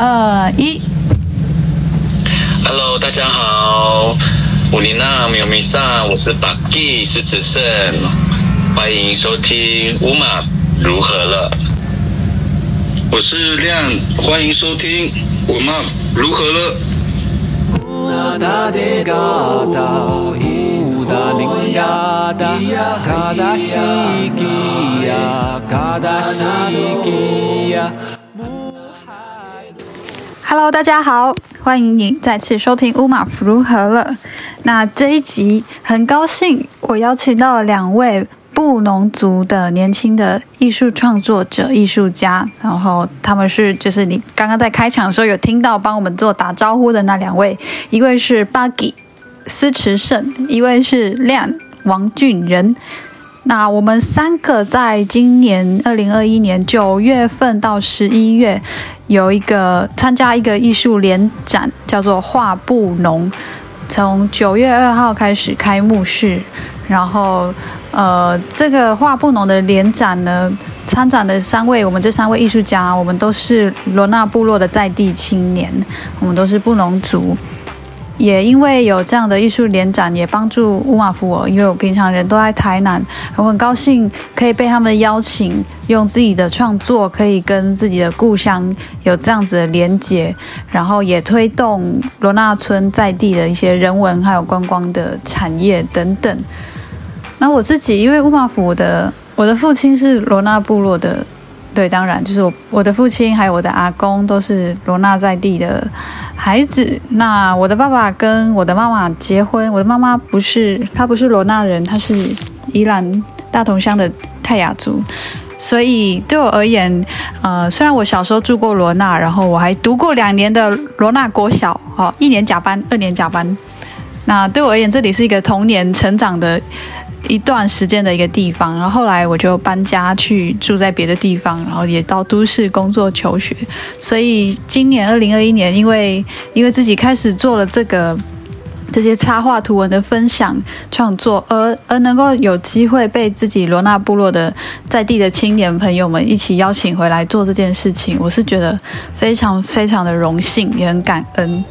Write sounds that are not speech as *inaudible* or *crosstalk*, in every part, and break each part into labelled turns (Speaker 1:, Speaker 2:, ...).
Speaker 1: 二一
Speaker 2: ，Hello，大家好，乌里娜米有米萨，我是巴基施慈胜，欢迎收听乌马如何了。我是亮，欢迎收听乌马如何了。
Speaker 1: Hello，大家好，欢迎你再次收听乌马如何了。那这一集很高兴，我邀请到了两位布农族的年轻的艺术创作者、艺术家，然后他们是就是你刚刚在开场的时候有听到帮我们做打招呼的那两位，一位是巴基施慈胜，一位是亮王俊仁。那我们三个在今年二零二一年九月份到十一月，有一个参加一个艺术联展，叫做“画布农”，从九月二号开始开幕式。然后，呃，这个“画布农”的联展呢，参展的三位，我们这三位艺术家，我们都是罗纳部落的在地青年，我们都是布农族。也因为有这样的艺术联展，也帮助乌马夫我，因为我平常人都在台南，我很高兴可以被他们邀请，用自己的创作可以跟自己的故乡有这样子的连结，然后也推动罗纳村在地的一些人文还有观光的产业等等。那我自己，因为乌马夫我的我的父亲是罗纳部落的。对，当然就是我，我的父亲还有我的阿公都是罗纳在地的孩子。那我的爸爸跟我的妈妈结婚，我的妈妈不是，她不是罗纳人，她是宜兰大同乡的泰雅族。所以对我而言，呃，虽然我小时候住过罗纳，然后我还读过两年的罗纳国小，哦，一年甲班，二年甲班。那对我而言，这里是一个童年成长的。一段时间的一个地方，然后后来我就搬家去住在别的地方，然后也到都市工作求学。所以今年二零二一年，因为因为自己开始做了这个这些插画图文的分享创作，而而能够有机会被自己罗纳部落的在地的青年朋友们一起邀请回来做这件事情，我是觉得非常非常的荣幸，也很感恩。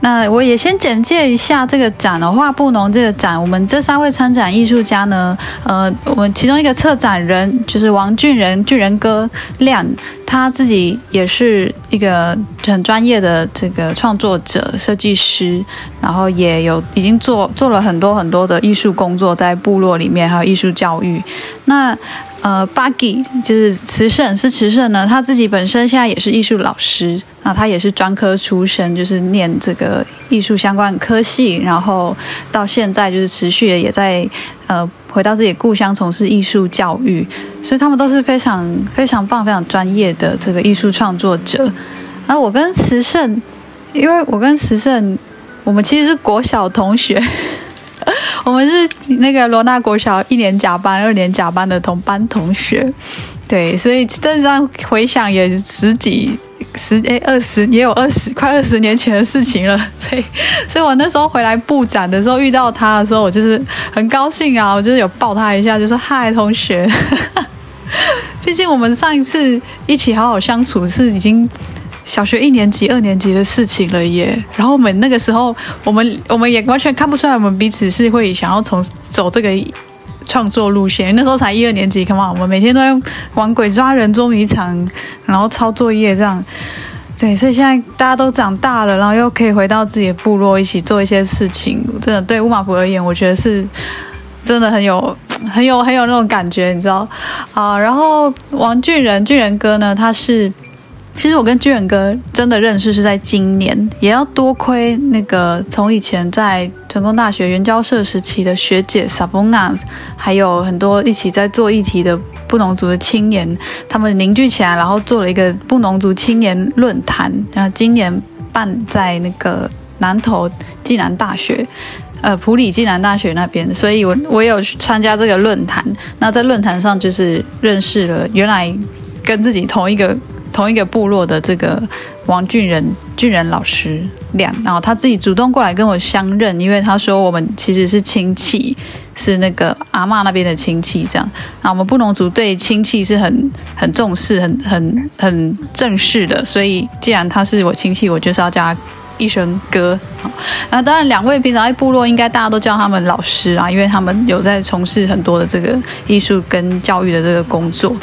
Speaker 1: 那我也先简介一下这个展的，画布农这个展，我们这三位参展艺术家呢，呃，我们其中一个策展人就是王俊仁，俊仁哥亮，他自己也是一个很专业的这个创作者、设计师，然后也有已经做做了很多很多的艺术工作在部落里面，还有艺术教育。那呃，巴基就是慈胜，是慈胜呢，他自己本身现在也是艺术老师。那他也是专科出身，就是念这个艺术相关科系，然后到现在就是持续的也在呃回到自己故乡从事艺术教育，所以他们都是非常非常棒、非常专业的这个艺术创作者。那我跟慈胜，因为我跟慈胜，我们其实是国小同学，*laughs* 我们是那个罗纳国小一年甲班、二年甲班的同班同学。对，所以这样回想也十几十诶二十也有二十快二十年前的事情了。所以，所以我那时候回来布展的时候遇到他的时候，我就是很高兴啊，我就是有抱他一下，就说嗨同学。*laughs* 毕竟我们上一次一起好好相处是已经小学一年级、二年级的事情了耶。然后我们那个时候，我们我们也完全看不出来我们彼此是会想要从走这个。创作路线，那时候才一二年级，Come on，我们每天都在玩鬼抓人、捉迷藏，然后抄作业这样。对，所以现在大家都长大了，然后又可以回到自己的部落一起做一些事情，真的对乌马夫而言，我觉得是真的很有、*tsk* 很有、很有那种感觉，你知道啊？然后王俊仁，俊仁哥呢，他是。其实我跟俊仁哥真的认识是在今年，也要多亏那个从以前在成功大学援交社时期的学姐 Sabona，还有很多一起在做议题的布农族的青年，他们凝聚起来，然后做了一个布农族青年论坛，然后今年办在那个南投暨南大学，呃埔里暨南大学那边，所以我我有参加这个论坛，那在论坛上就是认识了原来跟自己同一个。同一个部落的这个王俊仁俊仁老师亮，然后他自己主动过来跟我相认，因为他说我们其实是亲戚，是那个阿嬷那边的亲戚，这样。那我们布农族对亲戚是很很重视、很很很正式的，所以既然他是我亲戚，我就是要叫他一声哥。那当然，两位平常在部落应该大家都叫他们老师啊，因为他们有在从事很多的这个艺术跟教育的这个工作。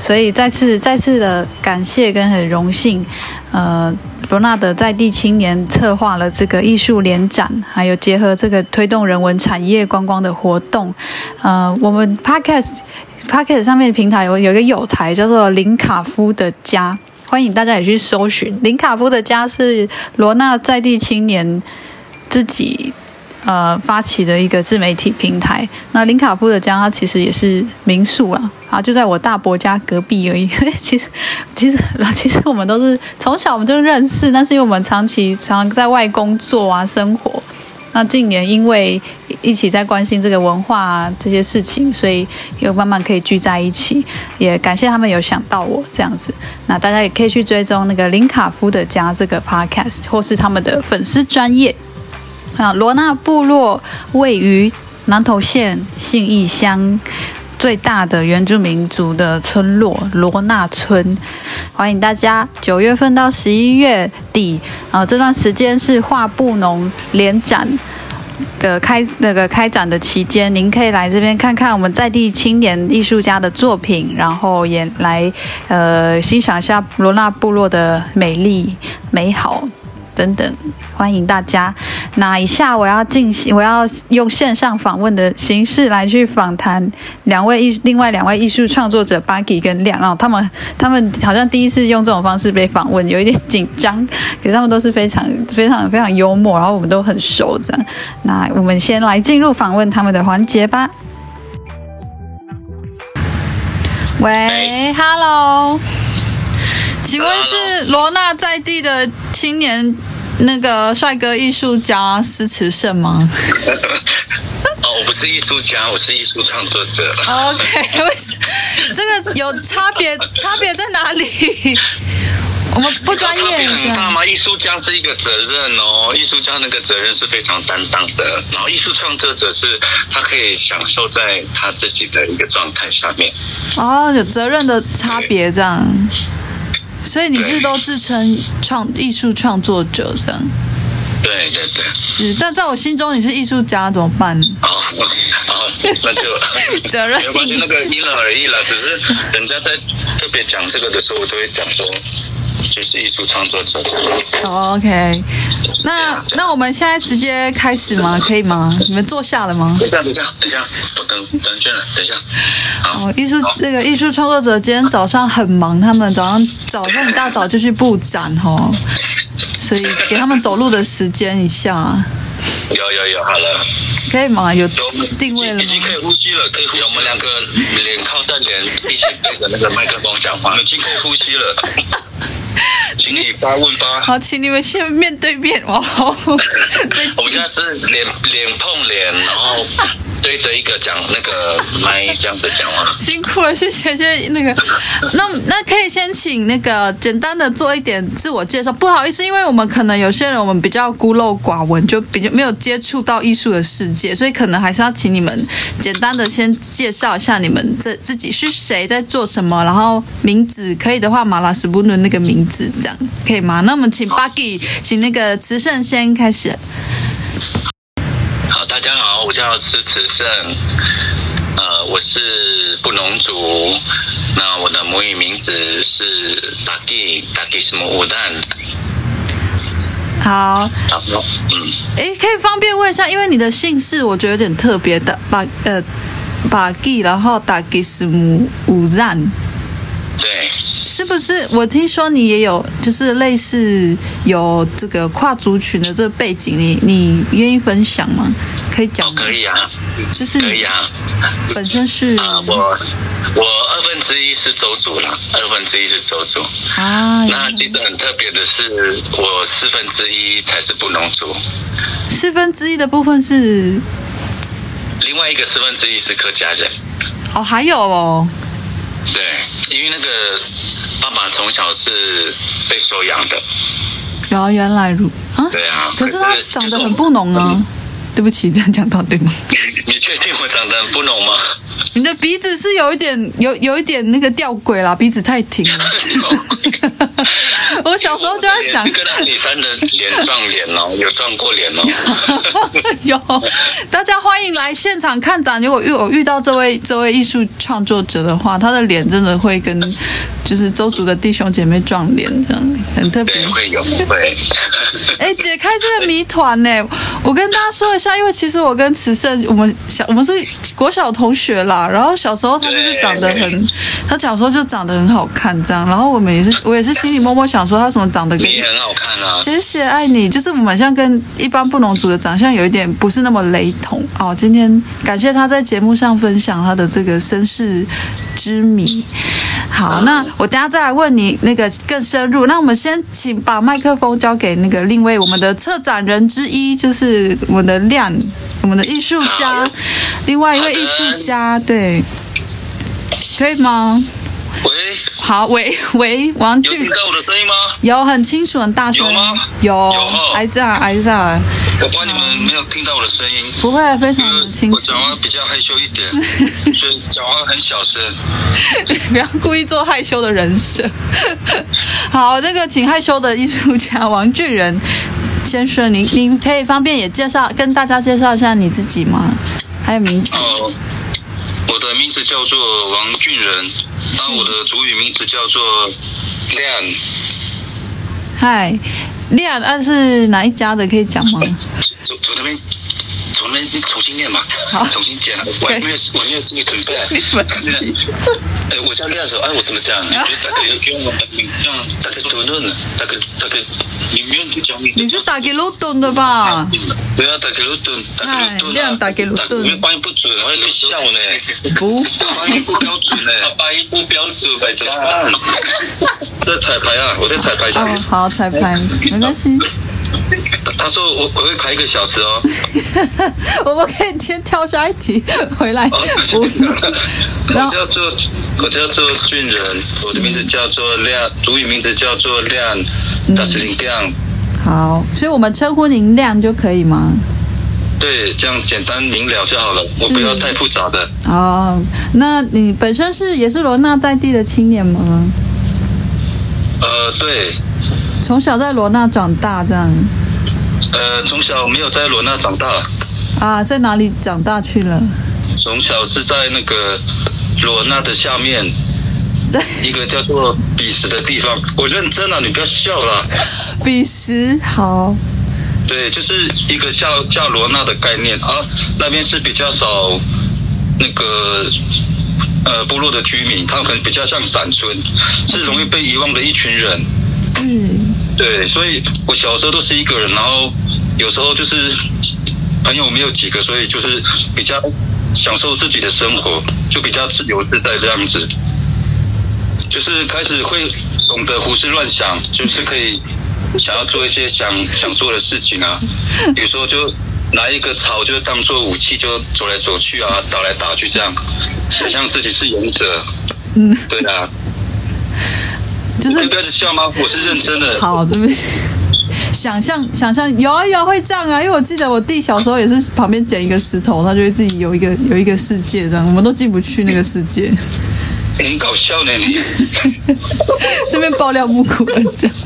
Speaker 1: 所以再次再次的感谢跟很荣幸，呃，罗纳的在地青年策划了这个艺术联展，还有结合这个推动人文产业观光的活动。呃，我们 Podcast Podcast 上面平台有有一个友台叫做林卡夫的家，欢迎大家也去搜寻。林卡夫的家是罗纳在地青年自己。呃，发起的一个自媒体平台。那林卡夫的家，它其实也是民宿啊，啊，就在我大伯家隔壁而已。*laughs* 其实，其实，*laughs* 其实我们都是从小我们就认识，但是因为我们长期常在外工作啊，生活。那近年因为一起在关心这个文化啊这些事情，所以又慢慢可以聚在一起。也感谢他们有想到我这样子。那大家也可以去追踪那个林卡夫的家这个 podcast，或是他们的粉丝专业。啊，罗纳部落位于南投县信义乡最大的原住民族的村落罗纳村，欢迎大家九月份到十一月底啊，这段时间是画布农联展的开那个开展的期间，您可以来这边看看我们在地青年艺术家的作品，然后也来呃欣赏一下罗纳部落的美丽美好。等等，欢迎大家。那以下我要进行，我要用线上访问的形式来去访谈两位艺，另外两位艺术创作者巴基跟亮。然后他们，他们好像第一次用这种方式被访问，有一点紧张。可是他们都是非常、非常、非常幽默，然后我们都很熟，这样。那我们先来进入访问他们的环节吧。喂，Hello，请问是罗纳在地的青年？那个帅哥艺术家施慈胜吗？*laughs*
Speaker 3: 哦，我不是艺术家，我是艺术创作者。
Speaker 1: OK，为什么这个有差别？*laughs* 差别在哪里？我们不专业。差别很大吗？艺术家是一个责任哦，艺术家那个责任是非常担当的。然后艺术创作者是他可以享受在他自己的一个状态下面。哦，有责任的差别这样。所以你是都自称创艺术创作者这样？
Speaker 3: 对对对。
Speaker 1: 是，但在我心中你是艺术家怎么办？
Speaker 3: 哦哦，那就 *laughs* 责任没关系，那个因人而异了。只是人家在特别讲这个的时候，我都会讲说。就是艺术创作者。Oh, OK，那那我们现在直接开始吗？可以吗？你们坐下了吗？等一下，等一下，等一下，我等等一下，等一下。
Speaker 1: 哦，艺术那个艺术创作者今天早上很忙，他们早上早上一大早就去布展哦，所以给他们走路的时间一下。
Speaker 3: 有有有，好了，
Speaker 1: 可以吗？有定位了吗？
Speaker 3: 已经可以呼吸了，可以呼吸。我们两个脸靠在脸，一起对着那个麦克风讲话，已经可以呼吸了。请你发问吧。
Speaker 1: 好，请你们先面对面哦。
Speaker 3: 我们现在是脸脸碰脸，然后对着一个讲那个麦这样子讲话。
Speaker 1: 辛苦了，谢谢谢谢那个。那那可以先请那个简单的做一点自我介绍。不好意思，因为我们可能有些人我们比较孤陋寡闻，就比较没有接触到艺术的世界，所以可能还是要请你们简单的先介绍一下你们这自己是谁，在做什么，然后名字可以的话，马拉什布伦那个名字这样。可以吗？那我们请巴基，请那个慈圣先开始。
Speaker 3: 好，大家好，我叫施慈圣，呃，我是布农族，那我的母语名字是大 g 大 g 什么乌丹。
Speaker 1: 好，嗯，哎，可以方便问一下，因为你的姓氏我觉得有点特别的，把呃巴基，然后达基什么乌丹。
Speaker 3: 对，
Speaker 1: 是不是？我听说你也有，就是类似有这个跨族群的这个背景，你你愿意分享吗？可以讲吗？
Speaker 3: 哦，可以啊，
Speaker 1: 就是
Speaker 3: 可以啊。
Speaker 1: 本身是
Speaker 3: 啊，我我二分之一是周族啦，二分之一是周族
Speaker 1: 啊。
Speaker 3: 那其实很特别的是，我四分之一才是布农族。
Speaker 1: 四分之一的部分是
Speaker 3: 另外一个四分之一是客家人。
Speaker 1: 哦，还有哦。
Speaker 3: 对，因为那个爸爸从小是被收养的。
Speaker 1: 然后原来如啊，
Speaker 3: 对啊，
Speaker 1: 可是他长得很不浓啊。对不起，这样讲到对吗？
Speaker 2: 你 *laughs* 你确定我长得很不浓吗？
Speaker 1: 你的鼻子是有一点有有一点那个吊诡啦，鼻子太挺了。*laughs* 我小时候就在想，
Speaker 2: 跟阿里山的脸撞脸哦，有撞过脸哦。*laughs*
Speaker 1: 有，大家欢迎来现场看展。如果遇我遇到这位这位艺术创作者的话，他的脸真的会跟就是周族的弟兄姐妹撞脸，这样很特别。
Speaker 2: 对，会有会。
Speaker 1: 哎，解开这个谜团呢，我跟大家说一下，因为其实我跟慈圣，我们小我们是国小同学啦。然后小时候他就是长得很，他小时候就长得很好看，这样。然后我们也是，我也是心里默默想说，他怎么长得跟
Speaker 2: 你很好看啊？
Speaker 1: 谢谢爱你，就是我们像跟一般布农族的长相有一点不是那么雷同哦。今天感谢他在节目上分享他的这个身世之谜。好，那我等下再来问你那个更深入。那我们先请把麦克风交给那个另一位我们的策展人之一，就是我们的亮，我们的艺术家，另外一位艺术家，对，可以吗？
Speaker 2: 喂，
Speaker 1: 好，喂喂，王俊，
Speaker 2: 有听到我的声音吗？
Speaker 1: 有，很清楚，很大声。
Speaker 2: 有吗？
Speaker 1: 有，有，还在，还在。
Speaker 2: 我怕你们没有听到我的声音。
Speaker 1: 不会，非常清楚。
Speaker 2: 我讲话比较害羞一点，*laughs* 所以讲话很小声。
Speaker 1: 不要故意做害羞的人设。*laughs* 好，那个请害羞的艺术家王俊仁先生，您您可以方便也介绍跟大家介绍一下你自己吗？还有名字？
Speaker 2: 哦，我的名字叫做王俊仁，那我的主语名字叫做亮。
Speaker 1: 嗨。亮，那是哪一家的？可以讲吗？
Speaker 2: 从从那边，从那边重新念嘛。
Speaker 1: 好，
Speaker 2: 重新讲。我还没有，我还没有自己准备。哎，我这样练的时候，哎，我怎么讲？*laughs* 你大概就用用大概多论，大概大概你不用去讲你。
Speaker 1: 你是打给陆顿的吧？
Speaker 2: 对啊，打给卢顿，打给卢顿。
Speaker 1: 亮，打给卢顿。
Speaker 2: 因为发音不准，会被笑呢。
Speaker 1: 不，
Speaker 2: 发音不标准呢。发音不标准，白痴。在彩排啊！我在彩排。
Speaker 1: 哦，好，彩排，没关系。
Speaker 2: 他说我我会开一个小时哦。*laughs*
Speaker 1: 我们可以先跳下一题回来。*laughs*
Speaker 2: 我叫做我叫做俊仁，我的名字叫做亮，主语名字叫做亮，大石林亮。
Speaker 1: 好，所以我们称呼您亮就可以吗？
Speaker 2: 对，这样简单明了就好了，我不要太复杂的。
Speaker 1: 哦，那你本身是也是罗纳在地的青年吗？
Speaker 2: 呃，对，
Speaker 1: 从小在罗纳长大这样。
Speaker 2: 呃，从小没有在罗纳长大。
Speaker 1: 啊，在哪里长大去了？
Speaker 2: 从小是在那个罗纳的下面，在一个叫做比什的地方。我认真了，你不要笑了。*laughs*
Speaker 1: 比什好。
Speaker 2: 对，就是一个叫叫罗纳的概念啊，那边是比较少那个。呃，部落的居民，他们可能比较像散村，是容易被遗忘的一群人。
Speaker 1: 嗯，
Speaker 2: 对，所以我小时候都是一个人，然后有时候就是朋友没有几个，所以就是比较享受自己的生活，就比较自由自在这样子。就是开始会懂得胡思乱想，就是可以想要做一些想想做的事情啊，比如说就拿一个草就当做武器，就走来走去啊，打来打去这样。想象自己是勇者，嗯，对啊，就是你不要去笑吗？我是认真的。
Speaker 1: 好对不起，想象想象有啊有啊会这样啊，因为我记得我弟小时候也是旁边捡一个石头，他就会自己有一个有一个世界这样，我们都进不去那个世界。
Speaker 2: 很搞笑呢，你 *laughs*
Speaker 1: 顺便爆料木古人这样。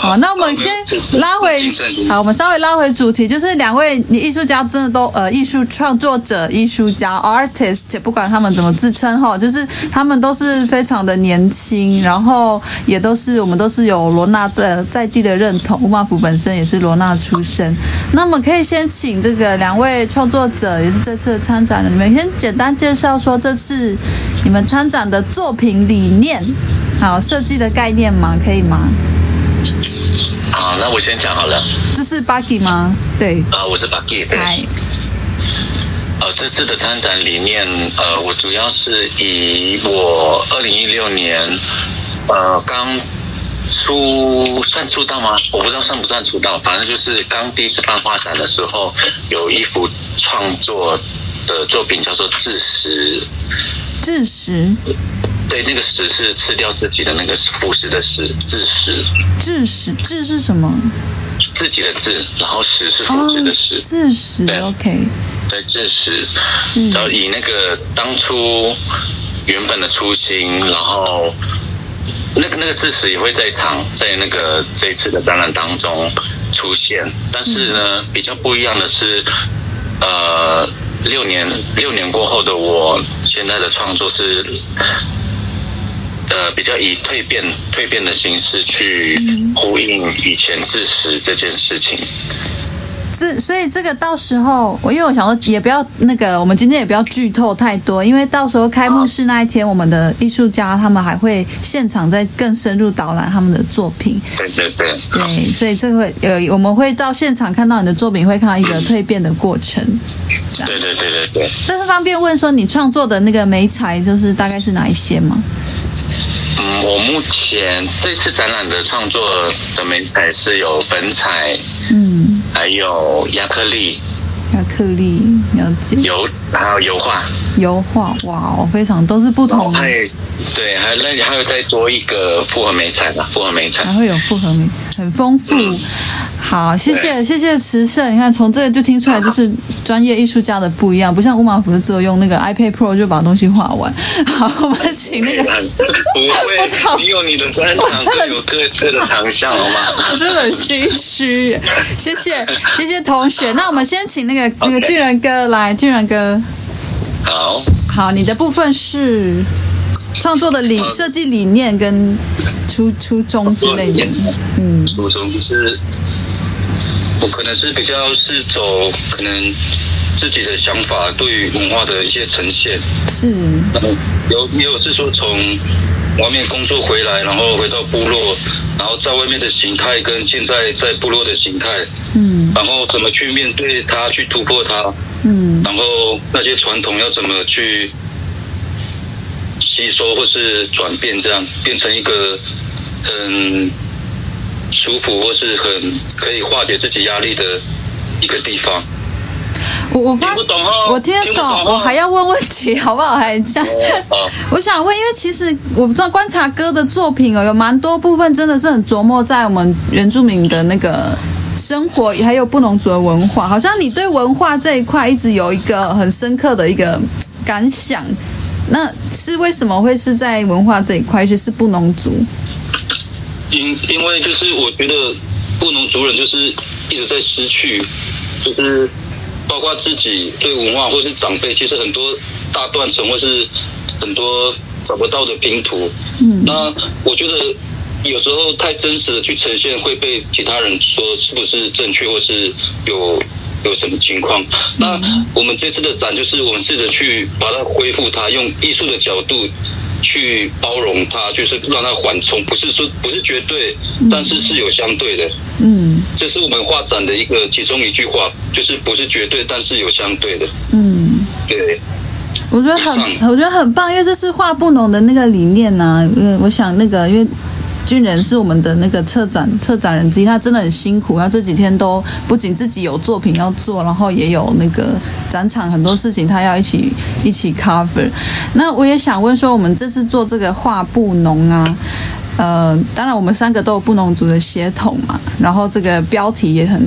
Speaker 1: 好，那我们先拉回，好，我们稍微拉回主题，就是两位你艺术家真的都呃艺术创作者、艺术家 artist，不管他们怎么自称哈，就是他们都是非常的年轻，然后也都是我们都是有罗纳的在地的认同，乌马福本身也是罗纳出身。那么可以先请这个两位创作者，也是这次的参展人，你们先简单介绍说这次。你们参展的作品理念，好设计的概念吗？可以吗？
Speaker 2: 好，那我先讲好了。
Speaker 1: 这是 Buggy 吗？对。
Speaker 2: 啊、呃，我是 Buggy。嗨。呃，这次的参展理念，呃，我主要是以我二零一六年，呃，刚出算出道吗？我不知道算不算出道，反正就是刚第一次办画展的时候，有一幅创作的作品叫做《自食》。
Speaker 1: 自食，
Speaker 2: 对，那个食是吃掉自己的那个腐蚀的食，自食。
Speaker 1: 自食，自是什么？
Speaker 2: 自己的自，然后食是腐蚀的食。
Speaker 1: 哦、自食，OK。
Speaker 2: 对，自食。然后以那个当初原本的初心，然后那个那个自食也会在场，在那个这一次的展览当中出现。但是呢，嗯、比较不一样的是，呃。六年六年过后的我，现在的创作是，呃，比较以蜕变蜕变的形式去呼应以前自食这件事情。
Speaker 1: 这所以这个到时候，我因为我想说也不要那个，我们今天也不要剧透太多，因为到时候开幕式那一天，我们的艺术家他们还会现场再更深入导览他们的作品。
Speaker 2: 对对对。
Speaker 1: 对，所以这个会呃，我们会到现场看到你的作品，会看到一个蜕变的过程。
Speaker 2: 对对对对对。
Speaker 1: 但是方便问说，你创作的那个媒材就是大概是哪一些吗？
Speaker 2: 嗯，我目前这次展览的创作的媒材是有粉彩，嗯。还有亚克力，
Speaker 1: 亚克力了解，
Speaker 2: 油还有油画，
Speaker 1: 油画哇哦，非常都是不同的。
Speaker 2: 对，还有那还有再多一个复合媒材吧，复合媒材
Speaker 1: 还会有复合媒材，很丰富。嗯好，谢谢谢谢慈圣，你看从这个就听出来，就是 *laughs* 专业艺术家的不一样，不像乌马福的只有用那个 iPad Pro 就把东西画完。好，我们请那个，*laughs*
Speaker 2: 不会，你有你的专长，*laughs* 各有各各的长项，好吗？
Speaker 1: 我真的很心虚，谢谢谢谢同学。那我们先请那个那个巨人哥来，巨人哥，
Speaker 2: 好，
Speaker 1: 好，你的部分是创作的理设计理念跟初初衷之类的，
Speaker 2: 嗯，初衷是。我可能是比较是走可能自己的想法，对于文化的一些呈现。
Speaker 1: 是，
Speaker 2: 然后有也有是说从外面工作回来，然后回到部落，然后在外面的形态跟现在在部落的形态，嗯，然后怎么去面对它，去突破它，嗯，然后那些传统要怎么去吸收或是转变，这样变成一个很。舒服或是很可以化解自己压力的一个地方。
Speaker 1: 我我发听不懂哦，我听得懂，我还要问问题，好不好？还这样，*laughs* 我想问，因为其实我不知道观察哥的作品哦，有蛮多部分真的是很琢磨在我们原住民的那个生活，还有布农族的文化。好像你对文化这一块一直有一个很深刻的一个感想，那是为什么会是在文化这一块，尤其是布农族？
Speaker 2: 因因为就是我觉得布农族人就是一直在失去，就是包括自己对文化或是长辈，其实很多大断层或是很多找不到的拼图。嗯，那我觉得有时候太真实的去呈现，会被其他人说是不是正确，或是有有什么情况。那我们这次的展就是我们试着去把它恢复，它用艺术的角度。去包容它，就是让它缓冲，不是说不是绝对，但是是有相对的。嗯，这是我们画展的一个其中一句话，就是不是绝对，但是有相对的。嗯，对。
Speaker 1: 我觉得很，我觉得很棒，因为这是画布农的那个理念呐、啊。因为我想那个，因为。军人是我们的那个策展策展人之一，他真的很辛苦，他这几天都不仅自己有作品要做，然后也有那个展场很多事情他要一起一起 cover。那我也想问说，我们这次做这个画布农啊，呃，当然我们三个都有布农族的血统嘛，然后这个标题也很。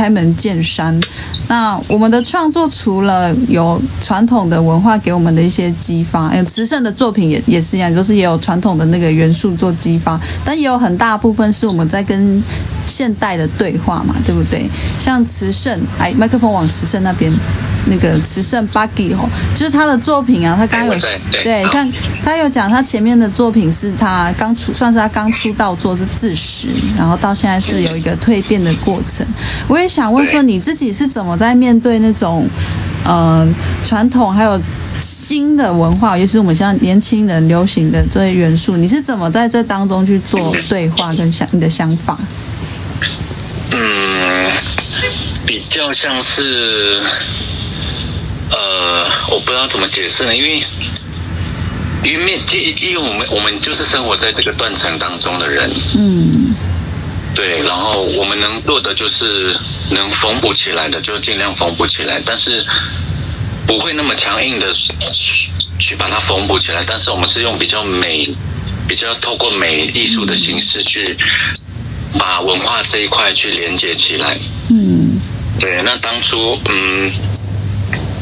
Speaker 1: 开门见山。那我们的创作除了有传统的文化给我们的一些激发，有慈圣的作品也也是一样，就是也有传统的那个元素做激发，但也有很大部分是我们在跟现代的对话嘛，对不对？像慈圣，哎，麦克风往慈圣那边。那个慈圣 Buggy 吼，就是他的作品啊，他刚刚有对，像他有讲，他前面的作品是他刚出，算是他刚出道做是自食，然后到现在是有一个蜕变的过程。我也想问说，你自己是怎么在面对那种呃传统还有新的文化，尤其是我们现在年轻人流行的这些元素，你是怎么在这当中去做对话跟想你的想法？
Speaker 2: 嗯，比较像是。呃，我不知道怎么解释呢，因为因为面，因为我们我们就是生活在这个断层当中的人，嗯，对，然后我们能做的就是能缝补起来的就尽量缝补起来，但是不会那么强硬的去把它缝补起来，但是我们是用比较美、比较透过美艺术的形式去把文化这一块去连接起来。嗯，对。那当初嗯，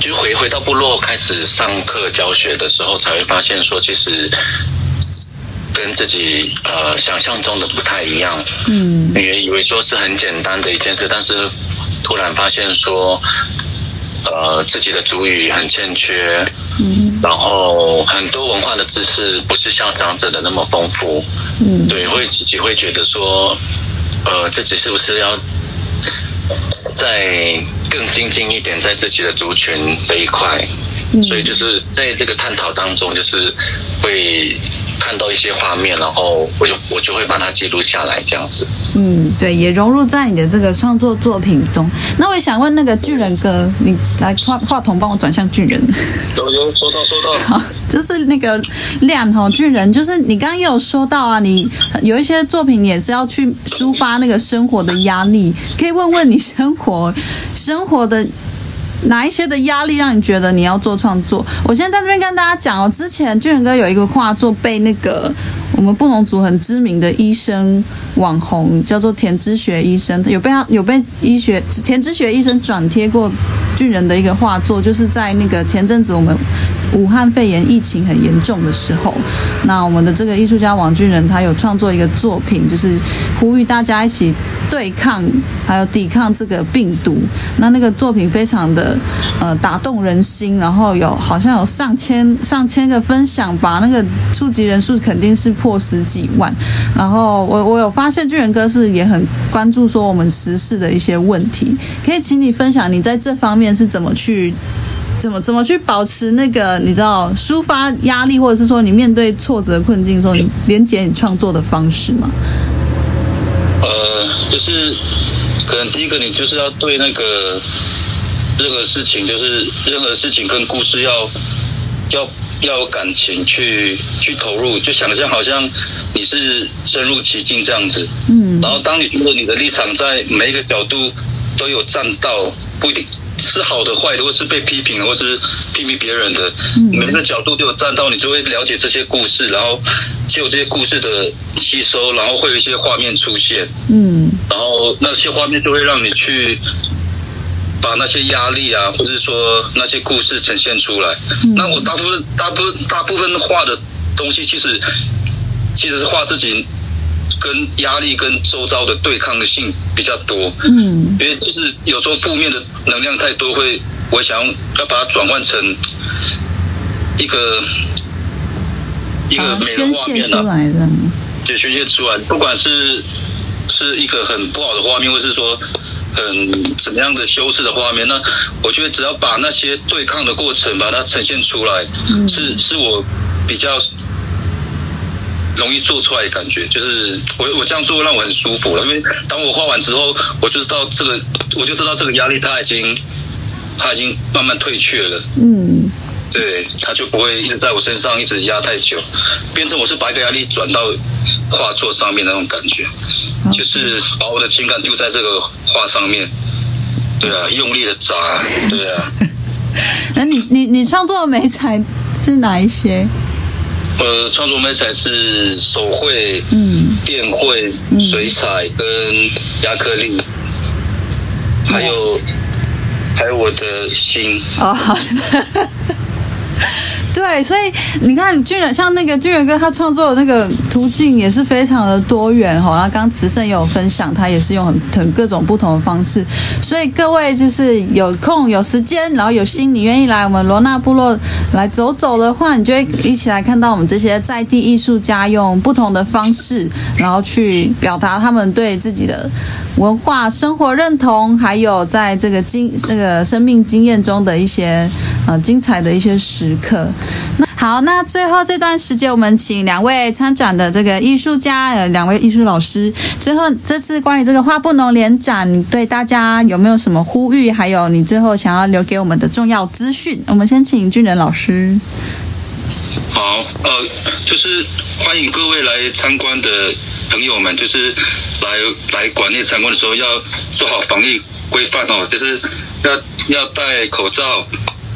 Speaker 2: 就回回到部落开始上课教学的时候，才会发现说，其实跟自己呃想象中的不太一样。嗯，原以为说是很简单的一件事，但是突然发现说。呃，自己的主语很欠缺，嗯，然后很多文化的知识不是像长者的那么丰富，嗯，对，会自己会觉得说，呃，自己是不是要再更精进一点，在自己的族群这一块，嗯，所以就是在这个探讨当中，就是会。看到一些画面，然后我就我就会把它记录下来，这样子。
Speaker 1: 嗯，对，也融入在你的这个创作作品中。那我也想问那个巨人哥，你来话话筒帮我转向巨人。
Speaker 2: 有有收到收到。*laughs*
Speaker 1: 好，就是那个亮哈巨人，就是你刚刚也有说到啊，你有一些作品也是要去抒发那个生活的压力，可以问问你生活生活的。哪一些的压力让你觉得你要做创作？我现在在这边跟大家讲哦，之前巨人哥有一个画作被那个我们布农族很知名的医生网红叫做田之学医生，有被他有被医学田之学医生转贴过巨人的一个画作，就是在那个前阵子我们。武汉肺炎疫情很严重的时候，那我们的这个艺术家王俊仁他有创作一个作品，就是呼吁大家一起对抗还有抵抗这个病毒。那那个作品非常的呃打动人心，然后有好像有上千上千个分享，把那个触及人数肯定是破十几万。然后我我有发现巨人哥是也很关注说我们时事的一些问题，可以请你分享你在这方面是怎么去。怎么怎么去保持那个你知道抒发压力，或者是说你面对挫折困境的时候，你连接你创作的方式吗？
Speaker 2: 呃，就是可能第一个你就是要对那个任何事情，就是任何事情跟故事要要要有感情去去投入，就想象好像你是深入其境这样子。嗯。然后当你觉得你的立场在每一个角度都有站到，不一定。是好的、坏的，或是被批评，或是批评别人的，每个角度都有站到，你就会了解这些故事，然后借由这些故事的吸收，然后会有一些画面出现，嗯，然后那些画面就会让你去把那些压力啊，或者说那些故事呈现出来。那我大部分、大部分、大部分画的东西，其实其实是画自己。跟压力跟周遭的对抗性比较多，嗯，因为就是有时候负面的能量太多，会我想要把它转换成一个一个美的画面啊，就宣泄出来，不管是是一个很不好的画面，或是说很怎么样的修饰的画面，那我觉得只要把那些对抗的过程把它呈现出来，嗯，是是我比较。容易做出来的感觉，就是我我这样做让我很舒服了，因为当我画完之后，我就知道这个，我就知道这个压力它已经，它已经慢慢退却了。嗯，对，它就不会一直在我身上一直压太久，变成我是把一个压力转到画作上面那种感觉，就是把我的情感丢在这个画上面。对啊，用力的砸，对啊。*laughs*
Speaker 1: 那你你你创作的美彩是哪一些？
Speaker 2: 呃，创作美彩是手绘、嗯，电绘、水彩跟亚克力，还有还有我的心。哦，好的。
Speaker 1: 对，所以你看，巨人像那个巨人哥，他创作的那个途径也是非常的多元哈。然后刚刚慈圣也有分享，他也是用很很各种不同的方式。所以各位就是有空有时间，然后有心，你愿意来我们罗纳部落来走走的话，你就会一起来看到我们这些在地艺术家用不同的方式，然后去表达他们对自己的文化、生活认同，还有在这个经这个生命经验中的一些呃精彩的一些时刻。那好，那最后这段时间，我们请两位参展的这个艺术家，呃，两位艺术老师。最后，这次关于这个画布农联展，对大家有没有什么呼吁？还有，你最后想要留给我们的重要资讯？我们先请俊仁老师。
Speaker 2: 好，呃，就是欢迎各位来参观的朋友们，就是来来馆内参观的时候要做好防疫规范哦，就是要要戴口罩，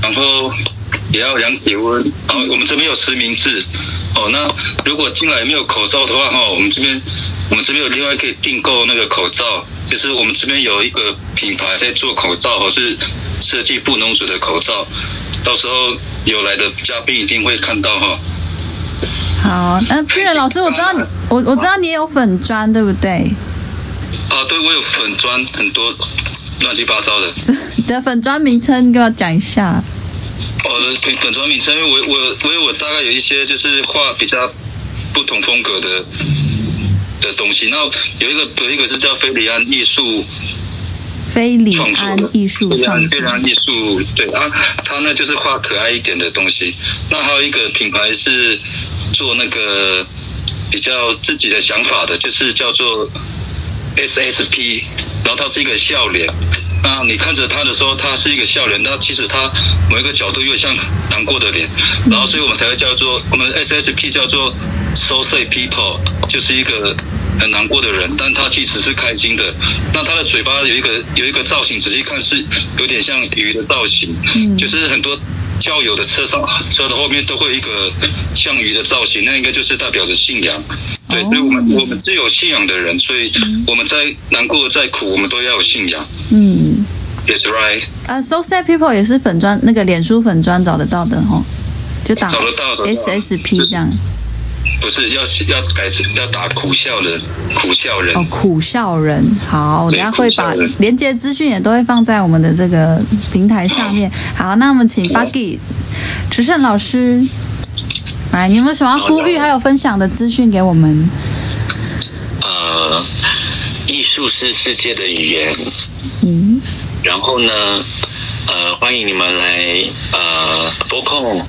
Speaker 2: 然后。也要量体温。然后我们这边有实名制哦。那如果进来没有口罩的话，哈，我们这边我们这边有另外可以订购那个口罩，就是我们这边有一个品牌在做口罩，或是设计布农族的口罩。到时候有来的嘉宾一定会看到哈。
Speaker 1: 好，那巨人老师，我知道我我知道你也有粉砖，对不对？
Speaker 2: 啊，对，我有粉砖，很多乱七八糟的。
Speaker 1: 你的粉砖名称给我讲一下。
Speaker 2: 我的粉粉砖名称，因为我我我有我大概有一些就是画比较不同风格的的东西。那有一个有一个是叫菲里安艺术。
Speaker 1: 菲里安艺术创作，
Speaker 2: 菲里安艺术，对啊，他呢就是画可爱一点的东西。那还有一个品牌是做那个比较自己的想法的，就是叫做 SSP，然后它是一个笑脸。那你看着他的时候，他是一个笑脸，但其实他某一个角度又像难过的脸。然后所以我们才会叫做我们 SSP 叫做 So Sad People，就是一个。很难过的人，但他其实是开心的。那他的嘴巴有一个有一个造型，仔细看是有点像鱼的造型，嗯，就是很多交友的车上车的后面都会有一个像鱼的造型，那应该就是代表着信仰。对，所以我们我们是有信仰的人，所以我们在难过再苦，我们都要有信仰。嗯，Yes right。
Speaker 1: 呃，So sad people 也是粉砖那个脸书粉砖找得到的哦，就打 SSP 这样。
Speaker 2: 不是要要改成要打苦笑人，苦笑人
Speaker 1: 哦，苦笑人。好，我等下会把连接资讯也都会放在我们的这个平台上面。*coughs* 好，那我们请 Buggy 池胜老师来，你有没有什么要呼吁还有分享的资讯给我们？
Speaker 2: 呃，艺术是世界的语言。嗯，然后呢，呃，欢迎你们来呃拨空。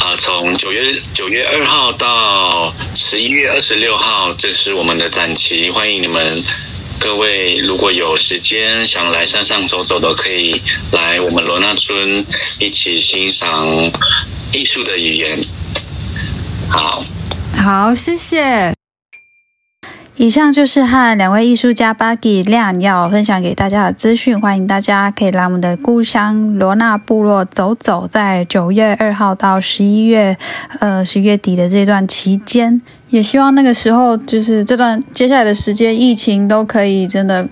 Speaker 2: 啊，从九月九月二号到十一月二十六号，这是我们的展期，欢迎你们各位，如果有时间想来山上走走的，可以来我们罗纳村一起欣赏艺术的语言。好，
Speaker 1: 好，谢谢。以上就是和两位艺术家 Buggy 亮要分享给大家的资讯，欢迎大家可以来我们的故乡罗纳部落走走，在九月二号到十一月呃十月底的这段期间，也希望那个时候就是这段接下来的时间，疫情都可以真的。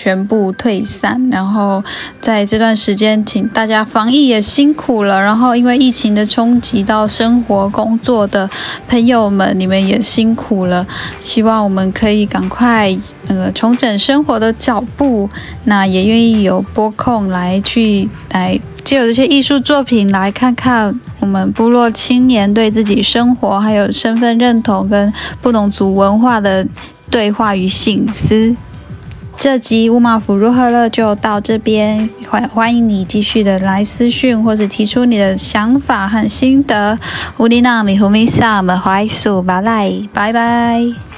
Speaker 1: 全部退散，然后在这段时间，请大家防疫也辛苦了。然后因为疫情的冲击到生活、工作的朋友们，你们也辛苦了。希望我们可以赶快呃重整生活的脚步。那也愿意有播控来去来借由这些艺术作品来看看我们部落青年对自己生活还有身份认同跟不同族文化的对话与醒思。这集乌马府如何了就到这边，欢欢迎你继续的来私讯或者提出你的想法和心得。乌里纳米胡米萨们怀素巴赖，拜拜。